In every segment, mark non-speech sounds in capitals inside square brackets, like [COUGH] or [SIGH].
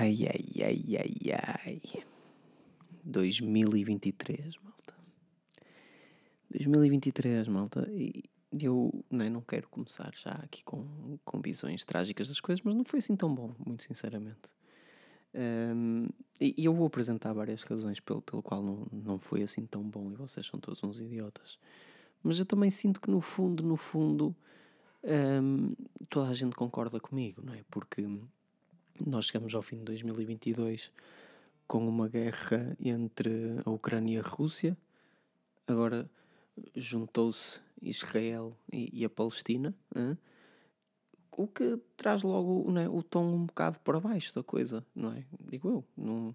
Ai, ai, ai, ai, ai. 2023, malta. 2023, malta. E eu nem não quero começar já aqui com, com visões trágicas das coisas, mas não foi assim tão bom, muito sinceramente. Um, e, e eu vou apresentar várias razões pelo, pelo qual não, não foi assim tão bom e vocês são todos uns idiotas. Mas eu também sinto que no fundo, no fundo, um, toda a gente concorda comigo, não é? Porque nós chegamos ao fim de 2022 com uma guerra entre a Ucrânia e a Rússia. Agora juntou-se Israel e, e, a Palestina, hein? o que traz logo né, o tom um bocado para baixo da coisa, não é? Digo eu, não,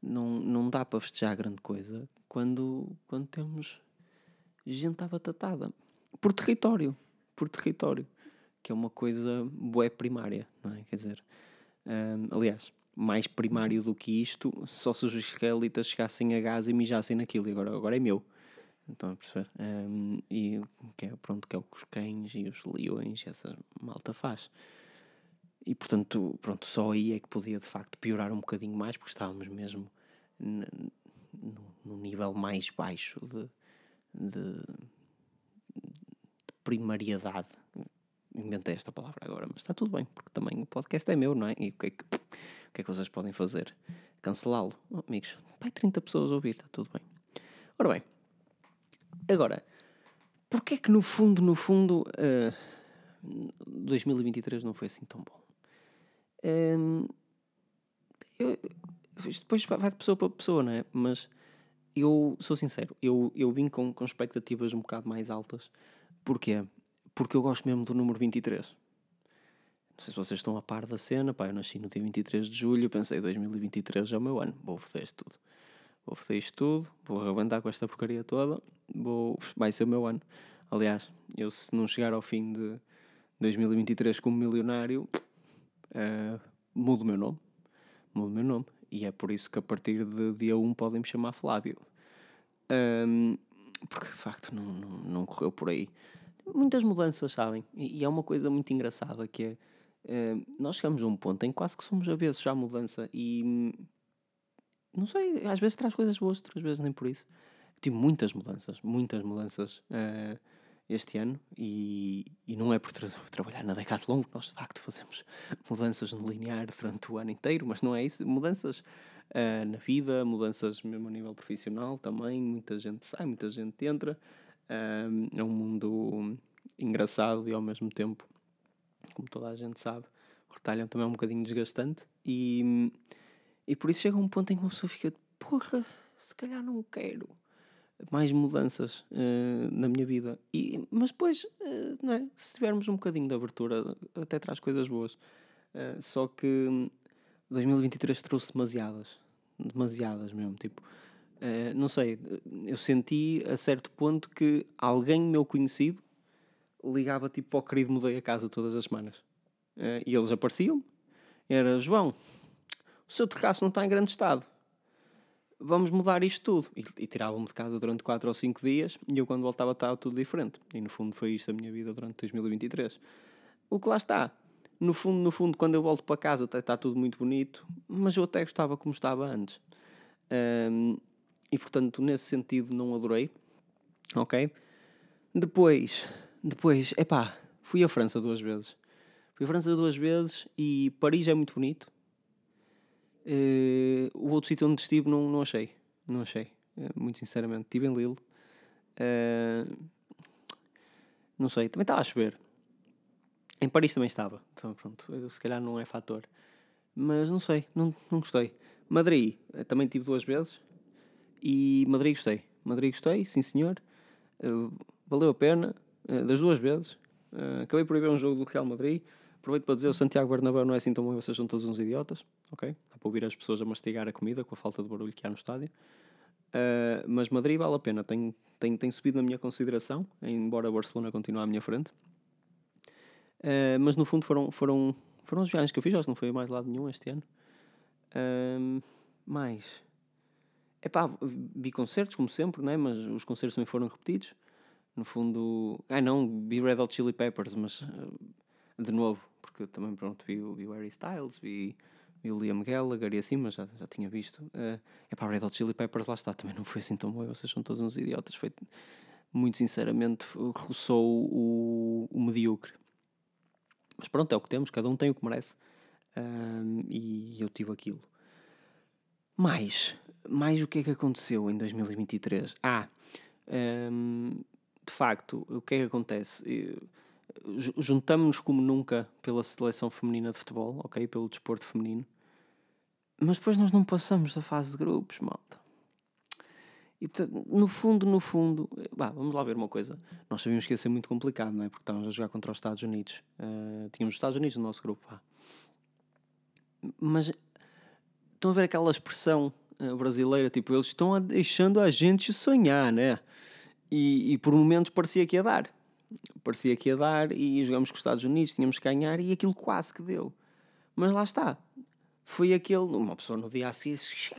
não, não dá para festejar grande coisa quando, quando temos gente abatatada por território, por território, que é uma coisa boa primária, não é? Quer dizer, um, aliás, mais primário do que isto, só se os israelitas chegassem a Gaza e mijassem naquilo, e agora, agora é meu. Estão a perceber? Um, e que é, pronto, que é o que os cães e os leões essa malta faz. E portanto, pronto, só aí é que podia de facto piorar um bocadinho mais, porque estávamos mesmo no nível mais baixo de, de, de primariedade inventei esta palavra agora, mas está tudo bem, porque também o podcast é meu, não é? E o que é que, o que, é que vocês podem fazer? Cancelá-lo? Oh, amigos, vai 30 pessoas ouvir, está tudo bem. Ora bem, agora, porquê é que no fundo, no fundo, uh, eh, 2023 não foi assim tão bom? Um, eu, isto depois vai de pessoa para pessoa, não é? Mas eu sou sincero, eu, eu vim com, com expectativas um bocado mais altas. Porquê? Porque eu gosto mesmo do número 23. Não sei se vocês estão a par da cena, pá, eu nasci no dia 23 de julho, pensei 2023 é o meu ano, vou foder isto tudo. Vou foder isto tudo, vou arrebentar com esta porcaria toda, vou, vai ser o meu ano. Aliás, eu se não chegar ao fim de 2023 como milionário, uh, mudo o meu nome. Mudo o meu nome. E é por isso que a partir de dia 1 podem me chamar Flávio. Um, porque de facto não, não, não correu por aí muitas mudanças, sabem? E, e, é uma coisa muito engraçada que é. Uh, nós chegamos a um ponto em que quase que somos avessos à mudança e. Não sei, às vezes traz coisas boas, outras vezes nem por isso. Tive muitas mudanças, muitas mudanças uh, este ano e, e não é por tra [LAUGHS] trabalhar na Decathlon que nós de facto fazemos [LAUGHS] mudanças no linear durante o ano inteiro, mas não é isso. Mudanças uh, na vida, mudanças mesmo a nível profissional também. Muita gente sai, muita gente entra é um mundo engraçado e ao mesmo tempo, como toda a gente sabe, o retalho também é um bocadinho desgastante e, e por isso chega um ponto em que uma pessoa fica, porra, se calhar não quero mais mudanças uh, na minha vida. E, mas depois, uh, não é? se tivermos um bocadinho de abertura, até traz coisas boas. Uh, só que 2023 trouxe demasiadas, demasiadas mesmo, tipo Uh, não sei, eu senti a certo ponto que alguém meu conhecido ligava tipo ao querido mudei a casa todas as semanas. Uh, e eles apareciam. Era João, o seu terraço não está em grande estado. Vamos mudar isto tudo. E, e tiravam-me de casa durante 4 ou 5 dias e eu quando voltava estava tudo diferente. E no fundo foi isto a minha vida durante 2023. O que lá está. No fundo, no fundo, quando eu volto para casa está, está tudo muito bonito, mas eu até gostava como estava antes. Um, e portanto, nesse sentido, não adorei. Ok? Depois, depois, epá, fui à França duas vezes. Fui à França duas vezes e Paris é muito bonito. Uh, o outro sítio onde estive não, não achei. Não achei, uh, muito sinceramente. Estive em Lille. Uh, não sei, também estava a chover. Em Paris também estava. Então, pronto, se calhar não é fator. Mas não sei, não, não gostei. Madrid, também tive duas vezes. E Madrid gostei. Madrid gostei, sim senhor. Uh, valeu a pena, uh, das duas vezes. Uh, acabei por ir ver um jogo do Real Madrid. Aproveito para dizer, o Santiago Bernabéu não é assim tão bom, vocês são todos uns idiotas, ok? Dá para ouvir as pessoas a mastigar a comida com a falta de barulho que há no estádio. Mas Madrid vale a pena, tem, tem, tem subido na minha consideração, embora Barcelona continue à minha frente. Mas no fundo foram, foram, foram as viagens que eu fiz, acho que não foi mais lado nenhum este ano. Uh, mais é pá, vi concertos, como sempre, né? mas os concertos também foram repetidos. No fundo, ai não, vi Red Hot Chili Peppers, mas uh, de novo, porque também pronto, vi, vi o Harry Styles, vi, e o Liam Gallagher e assim, mas já, já tinha visto. É a Red Hot Chili Peppers, lá está, também não foi assim tão bom, vocês são todos uns idiotas, foi, muito sinceramente, roçou o, o medíocre. Mas pronto, é o que temos, cada um tem o que merece. Um, e eu tive aquilo. Mais, mais o que é que aconteceu em 2023? Ah, um, de facto, o que é que acontece? Juntamos-nos como nunca pela seleção feminina de futebol, ok? Pelo desporto feminino. Mas depois nós não passamos da fase de grupos, malta. E portanto, no fundo, no fundo, bah, vamos lá ver uma coisa. Nós sabíamos que ia ser muito complicado, não é? Porque estávamos a jogar contra os Estados Unidos. Uh, tínhamos os Estados Unidos no nosso grupo, pá. Mas estão a ver aquela expressão brasileira, tipo, eles estão a, deixando a gente sonhar, né? E, e por momentos parecia que ia dar. Parecia que ia dar e jogamos com os Estados Unidos, tínhamos que ganhar e aquilo quase que deu. Mas lá está foi aquele. Uma pessoa no dia assim,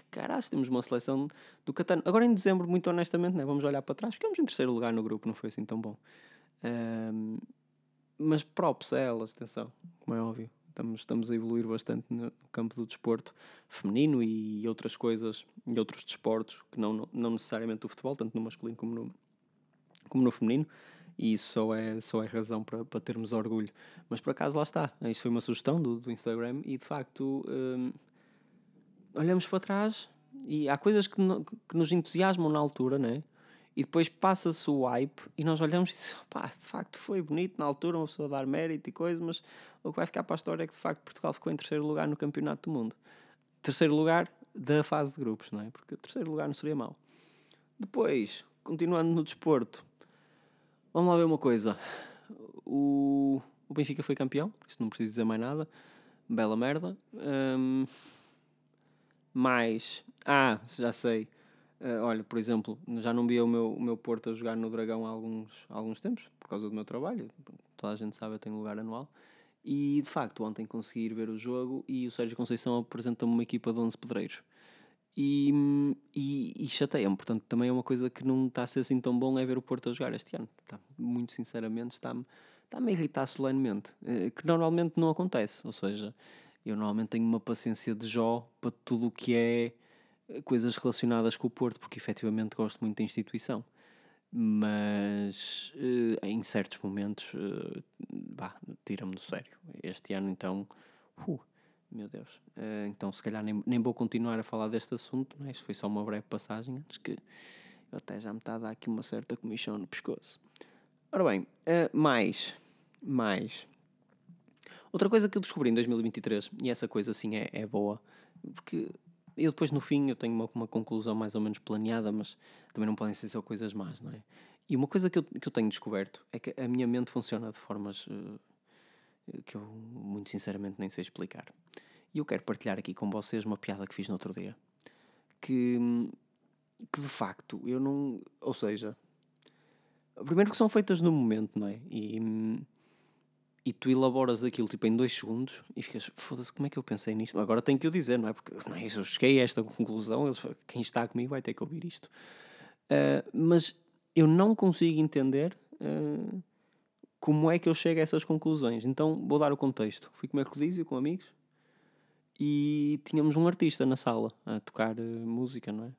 caralho, temos uma seleção do Catano. Agora em dezembro, muito honestamente, né, vamos olhar para trás, ficamos em terceiro lugar no grupo, não foi assim tão bom. Um, mas props a elas, atenção, como é óbvio. Estamos, estamos a evoluir bastante no campo do desporto feminino e outras coisas, e outros desportos, que não, não necessariamente o futebol, tanto no masculino como no, como no feminino e isso só é, só é razão para, para termos orgulho. Mas por acaso lá está, isto foi uma sugestão do, do Instagram e de facto hum, olhamos para trás e há coisas que, no, que nos entusiasmam na altura, né? E depois passa-se o hype e nós olhamos e dizemos, pá, de facto foi bonito na altura, uma pessoa dar mérito e coisa, mas o que vai ficar para a história é que de facto Portugal ficou em terceiro lugar no Campeonato do Mundo. Terceiro lugar da fase de grupos, não é? Porque o terceiro lugar não seria mau. Depois, continuando no desporto, Vamos lá ver uma coisa. O, o Benfica foi campeão, isso não preciso dizer mais nada. Bela merda. Um. Ah, já sei. Uh, olha, por exemplo, já não via o meu, o meu Porto a jogar no Dragão há alguns, há alguns tempos, por causa do meu trabalho. Toda a gente sabe, eu tenho lugar anual. E de facto, ontem consegui ir ver o jogo e o Sérgio Conceição apresenta-me uma equipa de 11 pedreiros e, e, e chateia-me. Portanto, também é uma coisa que não está a ser assim tão bom é ver o Porto a jogar este ano. Muito sinceramente, está-me está a irritar solenemente. Eh, que normalmente não acontece. Ou seja, eu normalmente tenho uma paciência de Jó para tudo o que é coisas relacionadas com o Porto, porque efetivamente gosto muito da instituição. Mas eh, em certos momentos, tira-me do sério. Este ano, então, uh, meu Deus. Uh, então, se calhar, nem, nem vou continuar a falar deste assunto, mas é? foi só uma breve passagem, antes que eu até já me está a dar aqui uma certa comichão no pescoço. Ora bem, mais, mais. Outra coisa que eu descobri em 2023, e essa coisa assim é, é boa, porque eu depois no fim eu tenho uma, uma conclusão mais ou menos planeada, mas também não podem ser só coisas más, não é? E uma coisa que eu, que eu tenho descoberto é que a minha mente funciona de formas uh, que eu muito sinceramente nem sei explicar. E eu quero partilhar aqui com vocês uma piada que fiz no outro dia. Que, que de facto eu não. Ou seja, primeiro que são feitas no momento, não é? E, e tu elaboras aquilo tipo em dois segundos e ficas, foda-se, como é que eu pensei nisto? Agora tenho que o dizer, não é? Porque não é, eu cheguei a esta conclusão, eles, quem está comigo vai ter que ouvir isto. Uh, mas eu não consigo entender. Uh, como é que eu chego a essas conclusões? Então vou dar o contexto. Fui comer rodízio com amigos e tínhamos um artista na sala a tocar uh, música, não é?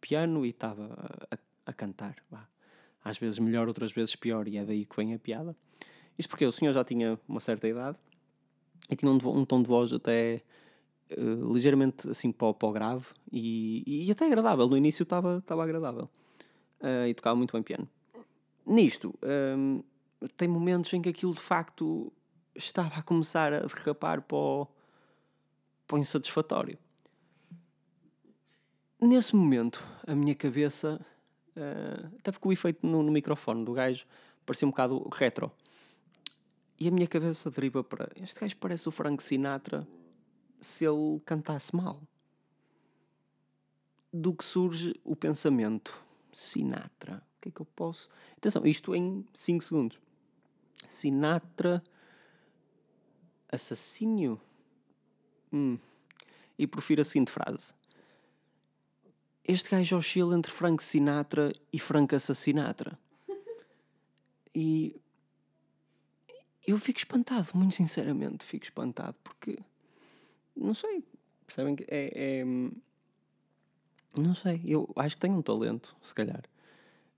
Piano e estava a, a, cantar. Vá. Às vezes melhor, outras vezes pior, e é daí que vem a piada. Isto porque o senhor já tinha uma certa idade e tinha um, um tom de voz até uh, ligeiramente assim o, grave e, e, até agradável. No início estava agradável e tocava muito bem piano. Nisto. Um, tem momentos em que aquilo de facto estava a começar a derrapar para o, para o insatisfatório. Nesse momento, a minha cabeça, uh, até porque o efeito no, no, microfone do gajo parecia um bocado retro, e a minha cabeça deriva para este gajo parece o Frank Sinatra se ele cantasse mal. Do que surge o pensamento: Sinatra, o que é que eu posso. Atenção, isto em 5 segundos. Sinatra. Assassínio? Hum. E profiro a seguinte frase: Este gajo oscila entre Frank Sinatra e Frank Assassinatra. E. Eu fico espantado, muito sinceramente, fico espantado, porque. Não sei. Percebem que é, é. Não sei, eu acho que tenho um talento, se calhar.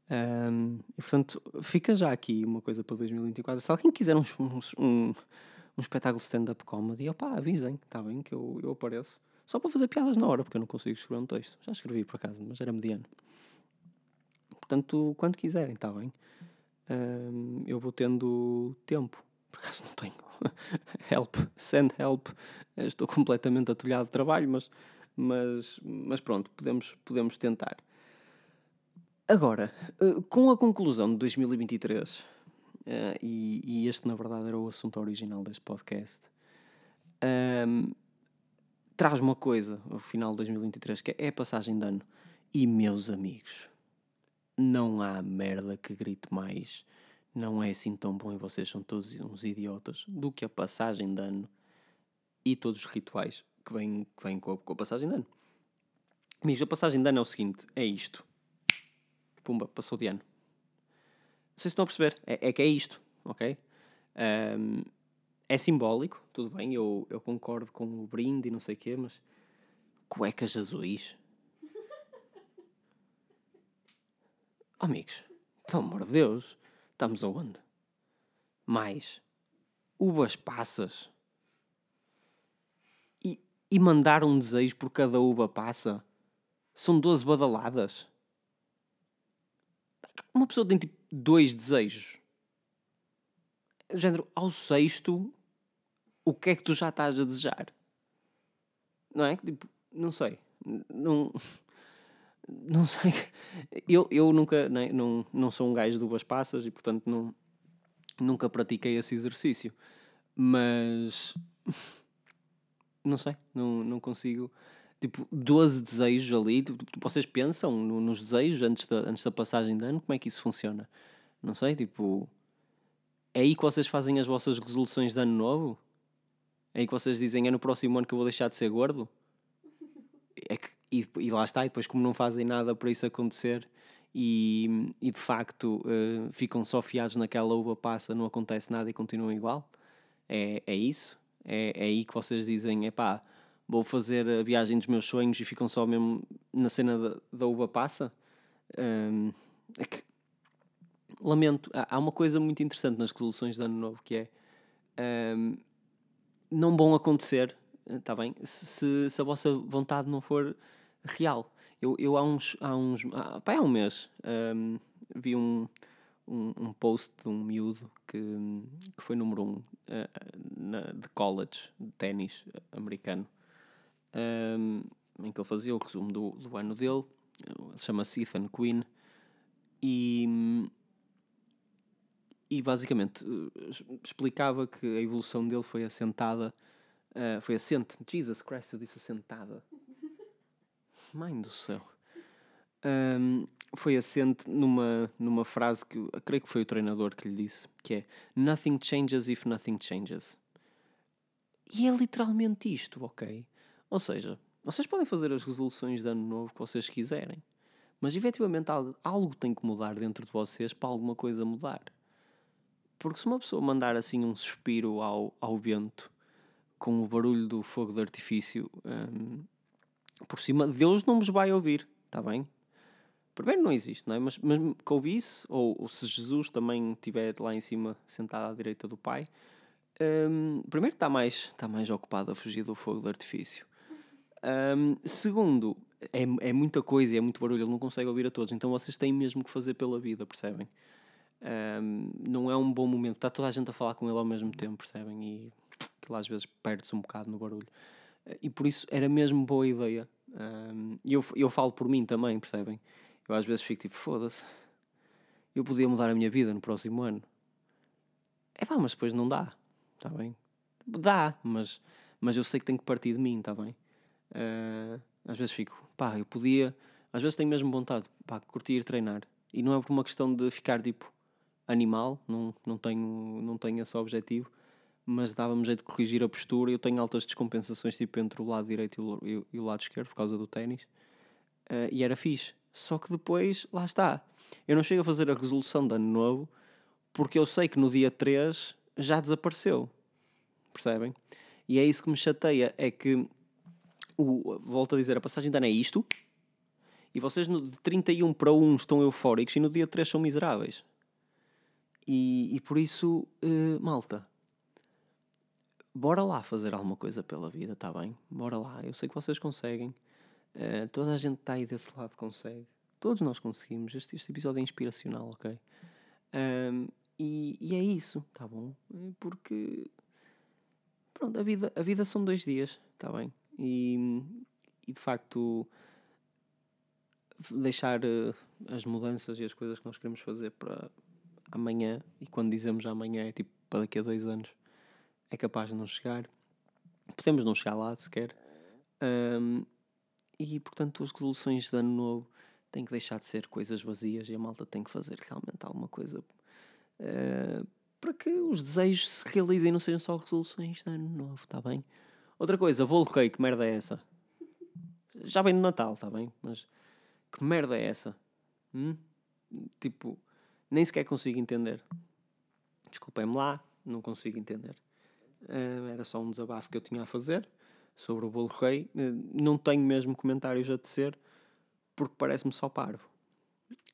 Um, e portanto, fica já aqui uma coisa para 2024. Se alguém quiser um, um, um espetáculo stand-up comedy, opá, avisem, está bem, que eu, eu apareço. Só para fazer piadas na hora, porque eu não consigo escrever um texto. Já escrevi por acaso, mas era mediano. Portanto, quando quiserem, está bem. Um, eu vou tendo tempo. Por acaso não tenho. [LAUGHS] help, send help. Estou completamente atolhado de trabalho, mas, mas, mas pronto, podemos, podemos tentar. Agora, eh, com a conclusão de 2023, uh, e, e, este na verdade era o assunto original deste podcast, um, traz uma coisa, o final de 2023, que é a passagem de ano. E meus amigos, não há merda que grite mais, não é assim tão bom e vocês são todos uns idiotas, do que a passagem de ano e todos os rituais que vêm, que vêm com, a, com a passagem de ano. Amigos, a passagem de ano é o seguinte: é isto pumba, passou de ano. Não sei se estão a perceber, é, é que é isto, ok? Um, é simbólico, tudo bem, eu, eu concordo com o brinde e não sei o quê, mas cuecas azuis. [LAUGHS] Amigos, pelo amor de Deus, estamos aonde? Mais uvas passas e, e mandar um desejo por cada uva passa. São 12 badaladas uma pessoa tem tipo dois desejos. Género, ao sexto, o que é que tu já estás a desejar? Não é? Tipo, não sei. Não. Não sei. Eu, eu nunca. É? não, não sou um gajo de uvas passas e, portanto, não, nunca pratiquei esse exercício. Mas. [LAUGHS] Não sei. Não, não consigo tipo, 12 desejos ali. Tipo, vocês pensam no, nos desejos antes da, antes da passagem de ano? Como é que isso funciona? Não sei, tipo. É aí que vocês fazem as vossas resoluções de ano novo? É aí que vocês dizem é no próximo ano que eu vou deixar de ser gordo? É que, e, e lá está, e depois, como não fazem nada para isso acontecer e, e de facto uh, ficam só fiados naquela uva passa, não acontece nada e continuam igual? É, é isso? É, é aí que vocês dizem: é pá vou fazer a viagem dos meus sonhos e ficam só mesmo na cena da, da uva passa. Um, é que, lamento, há uma coisa muito interessante nas resoluções de ano novo que é um, não vão acontecer, está bem? Se, se a vossa vontade não for real. Eu, eu há uns, há uns, há, pá, há um mês um, vi um, um, um, post de um miúdo que, que foi número um uh, na, de college de ténis americano um, em que ele fazia o resumo do, do ano dele. Ele chama-se Ethan Quinn. E, e basicamente eh, explicava que a evolução dele foi assentada, uh, foi assente. Jesus Christ, eu disse assentada. Mãe do céu. Um, foi assente numa, numa frase que eu creio que foi o treinador que lhe disse, que é Nothing changes if nothing changes. E é literalmente isto, ok? Ou seja, vocês podem fazer as resoluções de ano novo que vocês quiserem, mas efetivamente algo, algo tem que mudar dentro de vocês para alguma coisa mudar. Porque se uma pessoa mandar assim um suspiro ao, ao vento com o barulho do fogo de artifício um, por cima, Deus não vos vai ouvir, está bem? Primeiro não existe, não é? Mas, mas que ouvisse, ou, ou se Jesus também estiver lá em cima sentado à direita do Pai, um, primeiro está mais, está mais ocupado a fugir do fogo de artifício. Um, segundo, é, é muita coisa e é muito barulho, ele não consegue ouvir a todos, então vocês têm mesmo que fazer pela vida, percebem? Um, não é um bom momento, está toda a gente a falar com ele ao mesmo tempo, percebem? E aquilo às vezes perde-se um bocado no barulho. E por isso era mesmo boa ideia. E eu, eu falo por mim também, percebem? Eu às vezes fico tipo, foda-se, eu podia mudar a minha vida no próximo ano. É pá, mas depois não dá, está bem? Dá, mas, mas eu sei que tem que partir de mim, está bem? Uh, às vezes fico, pá, eu podia. Às vezes tenho mesmo vontade, pá, curtir treinar. E não é por uma questão de ficar tipo animal, não, não, tenho, não tenho esse objetivo, mas dava-me jeito de corrigir a postura. Eu tenho altas descompensações tipo entre o lado direito e o, lado esquerdo por causa do ténis. Uh, e era fixe. Só que depois, lá está. Eu não chego a fazer a resolução de ano novo porque eu sei que no dia 3 já desapareceu. Percebem? E é isso que me chateia, é que o, volto a dizer, a passagem de ano é isto. E vocês no, de 31 para 1 estão eufóricos e no dia 3 são miseráveis. E, e por isso, uh, malta, bora lá fazer alguma coisa pela vida, tá bem? Bora lá. Eu sei que vocês conseguem. Uh, toda a gente está aí desse lado consegue. Todos nós conseguimos. Este, este episódio é inspiracional, ok? Um, e, e, é isso, tá bom? Porque pronto, a vida, a vida são dois dias, tá bem? E, e de facto deixar uh, as mudanças e as coisas que nós queremos fazer para amanhã, e quando dizemos amanhã é tipo para daqui a dois anos, é capaz de não chegar. Podemos não chegar lá sequer. Um, e portanto, as resoluções de ano novo têm que deixar de ser coisas vazias e a malta tem que fazer realmente alguma coisa uh, para que os desejos se realizem, não sejam só resoluções de ano novo, está bem? Outra coisa, bolo rei, que merda é essa? Já vem do Natal, está bem? Mas que merda é essa? Hum? Tipo, nem sequer consigo entender. Desculpem-me lá, não consigo entender. Uh, era só um desabafo que eu tinha a fazer sobre o bolo rei. Uh, não tenho mesmo comentários a tecer porque parece-me só parvo.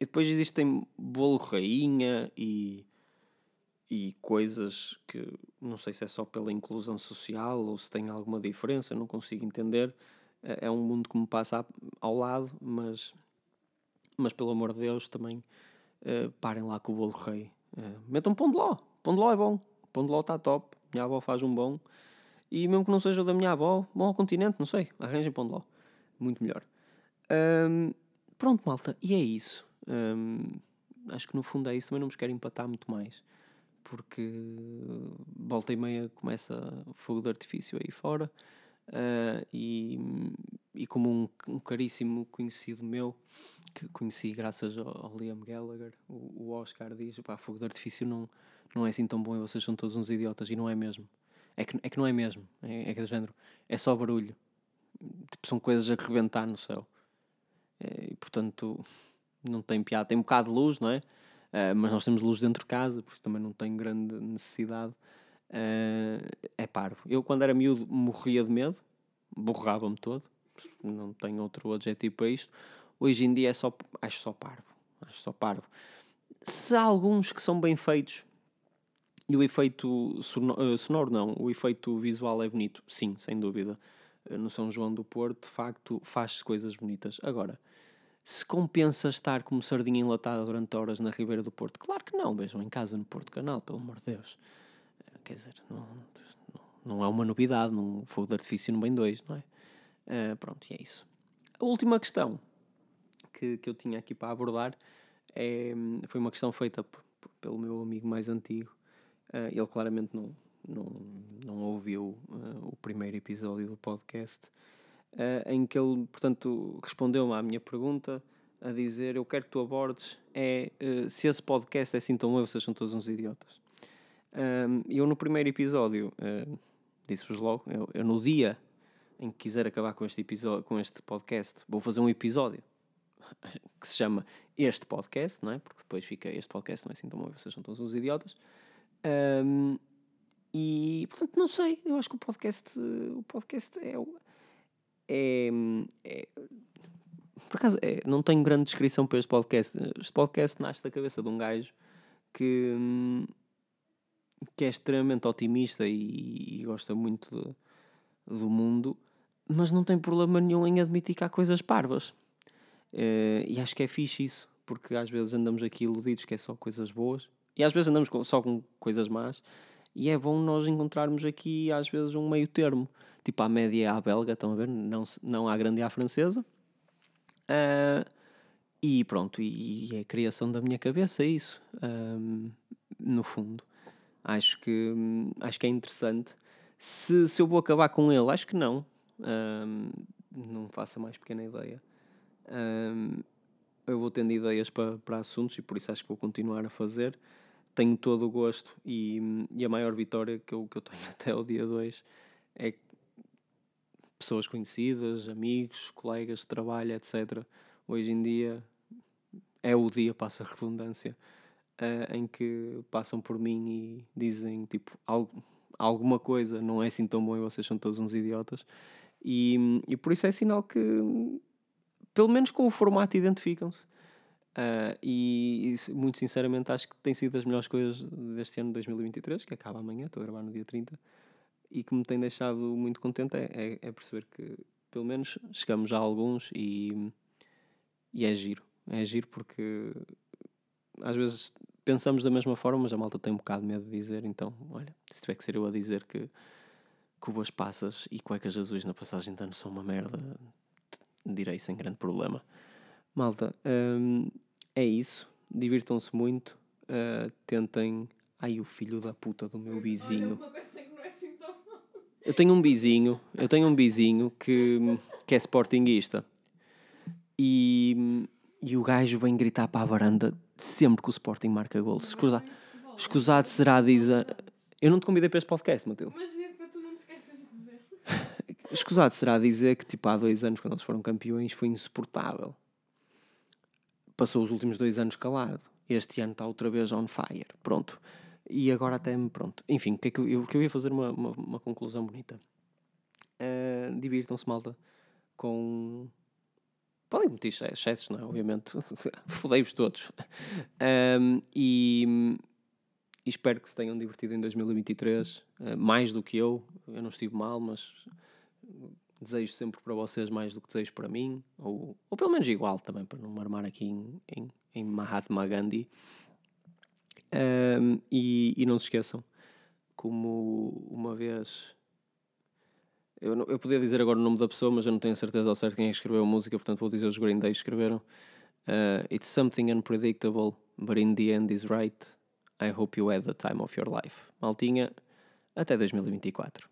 E depois existem bolo rainha e e coisas que não sei se é só pela inclusão social ou se tem alguma diferença, não consigo entender. É, é um mundo que me passa ao lado, mas, mas pelo amor de Deus, também uh, parem lá com o bolo rei. Uh, metam pão de ló, pão de ló é bom, pão de ló está top, minha avó faz um bom. E mesmo que não seja da minha avó, bom ao continente, não sei, arranjem pão de ló, muito melhor. Um, pronto, malta, e é isso. Um, acho que no fundo é isso, também não vos quero empatar muito mais porque volta e meia começa fogo de artifício aí fora. Uh, e, e como um, um, caríssimo conhecido meu, que conheci graças ao, ao Liam Gallagher, o, o, Oscar diz: pá, fogo de artifício não, não é assim tão bom e vocês são todos uns idiotas, e não é mesmo. É que, é que não é mesmo, é, é que é género, é só barulho. Tipo, são coisas a rebentar no céu. É, e portanto, não tem piada. Tem um bocado de luz, não é? Uh, mas nós temos luz dentro de casa, porque também não tenho grande necessidade. Uh, é parvo. Eu, quando era miúdo, morria de medo, borrava-me todo, não tenho outro adjetivo para isto. Hoje em dia é só, acho só parvo. Acho só parvo. Se há alguns que são bem feitos e o efeito sonoro, sonoro não, o efeito visual é bonito, sim, sem dúvida. No São João do Porto, de facto, faz coisas bonitas. Agora, se compensa estar como sardinha enlatada durante horas na Ribeira do Porto. Claro que não, vejam em casa no Porto Canal, pelo amor de Deus. Eh, quer dizer, não, não, não é uma novidade, num fogo de artifício no bem dois, não é? Uh, pronto, e é isso. A última questão que, que eu tinha aqui para abordar é, foi uma questão feita pelo meu amigo mais antigo. Uh, ele claramente não, não, não ouviu uh, o primeiro episódio do podcast uh, em que ele, portanto, respondeu-me à minha pergunta a dizer: Eu quero que tu abordes é se esse podcast é assim tão bom, vocês são todos uns idiotas. Eu, no primeiro episódio, disse-vos logo: eu, eu, no dia em que quiser acabar com este, episódio, com este podcast, vou fazer um episódio [LAUGHS] que se chama Este Podcast, não é? Porque depois fica Este Podcast não é assim tão bom, vocês são todos uns idiotas. Um, e portanto, não sei, eu acho que o podcast, o podcast é, é, é por acaso, é, não tenho grande descrição para este podcast. Este podcast nasce da cabeça de um gajo que, que é extremamente otimista e, e gosta muito de, do mundo, mas não tem problema nenhum em admitir que há coisas parvas. É, e acho que é fixe isso, porque às vezes andamos aqui iludidos que é só coisas boas, e às vezes andamos só com coisas más, e é bom nós encontrarmos aqui às vezes um meio termo tipo à média à belga, estão a ver? Não, não à grande à francesa. Uh, e pronto, e, e, é a criação da minha cabeça, é isso. No fundo, acho que, acho que é interessante. Se, se eu vou acabar com ele, acho que não. Um, não faço a mais pequena ideia. Um, eu vou tendo ideias para, para assuntos e por isso acho que vou continuar a fazer. Tenho todo o gosto e, e a maior vitória que eu, que eu tenho [LAUGHS] até o dia 2 é pessoas conhecidas, amigos, colegas de trabalho, etc. Hoje em dia é o dia, passa a redundância, uh, em que passam por mim e dizem tipo algo, alguma coisa não é assim tão bom e vocês são todos uns idiotas. E, e por isso é sinal que, pelo menos com o formato, identificam-se. Uh, e, e, muito sinceramente acho que tem sido das melhores coisas deste ano de 2023, que acaba amanhã, estou a gravar no dia 30, e que me tem deixado muito contente é, é, é perceber que pelo menos chegamos a alguns e, e é giro. É giro porque às vezes pensamos da mesma forma, mas a malta tem um bocado de medo de dizer, então, olha, se tiver que ser eu a dizer que cubas passas e cuecas azuis na passagem de ano são uma merda, direi sem grande problema. Malta, hum, é isso. Divirtam-se muito. Uh, tentem. Ai, o filho da puta do meu vizinho. É assim eu tenho um vizinho, eu tenho um vizinho que, que é sportinguista. E, e o gajo vem gritar para a varanda sempre que o Sporting marca gols. Escusa, escusado será dizer. Eu não te convidei para este podcast, Matilde. Mas é para tu não te esqueças de dizer. [LAUGHS] Escusado será dizer que, tipo, há dois anos, quando eles foram campeões, foi insuportável passou os últimos dois anos calado. Este ano está outra vez on fire. Pronto. E agora até me pronto. Enfim, que é que eu, que eu ia fazer uma, uma, uma conclusão bonita. Uh, Divirtam-se, malta, com. Podem meter excessos, não é? Obviamente. [LAUGHS] Fodei-vos todos. Um, e, e, espero que se tenham divertido em 2023. Uh, ah, mais do que eu. Eu não estive mal, mas desejo sempre para vocês mais do que desejo para mim, ou, ou pelo menos igual também, para não me armar aqui em, em, em Mahatma Gandhi. Um, e, e não se esqueçam, como uma vez. Eu, eu podia dizer agora o nome da pessoa, mas eu não tenho certeza ao certo quem é que escreveu a música, portanto vou dizer os Green Day escreveram. Uh, It's something unpredictable, but in the end is right. I hope you had the time of your life. Maltinha, até 2024.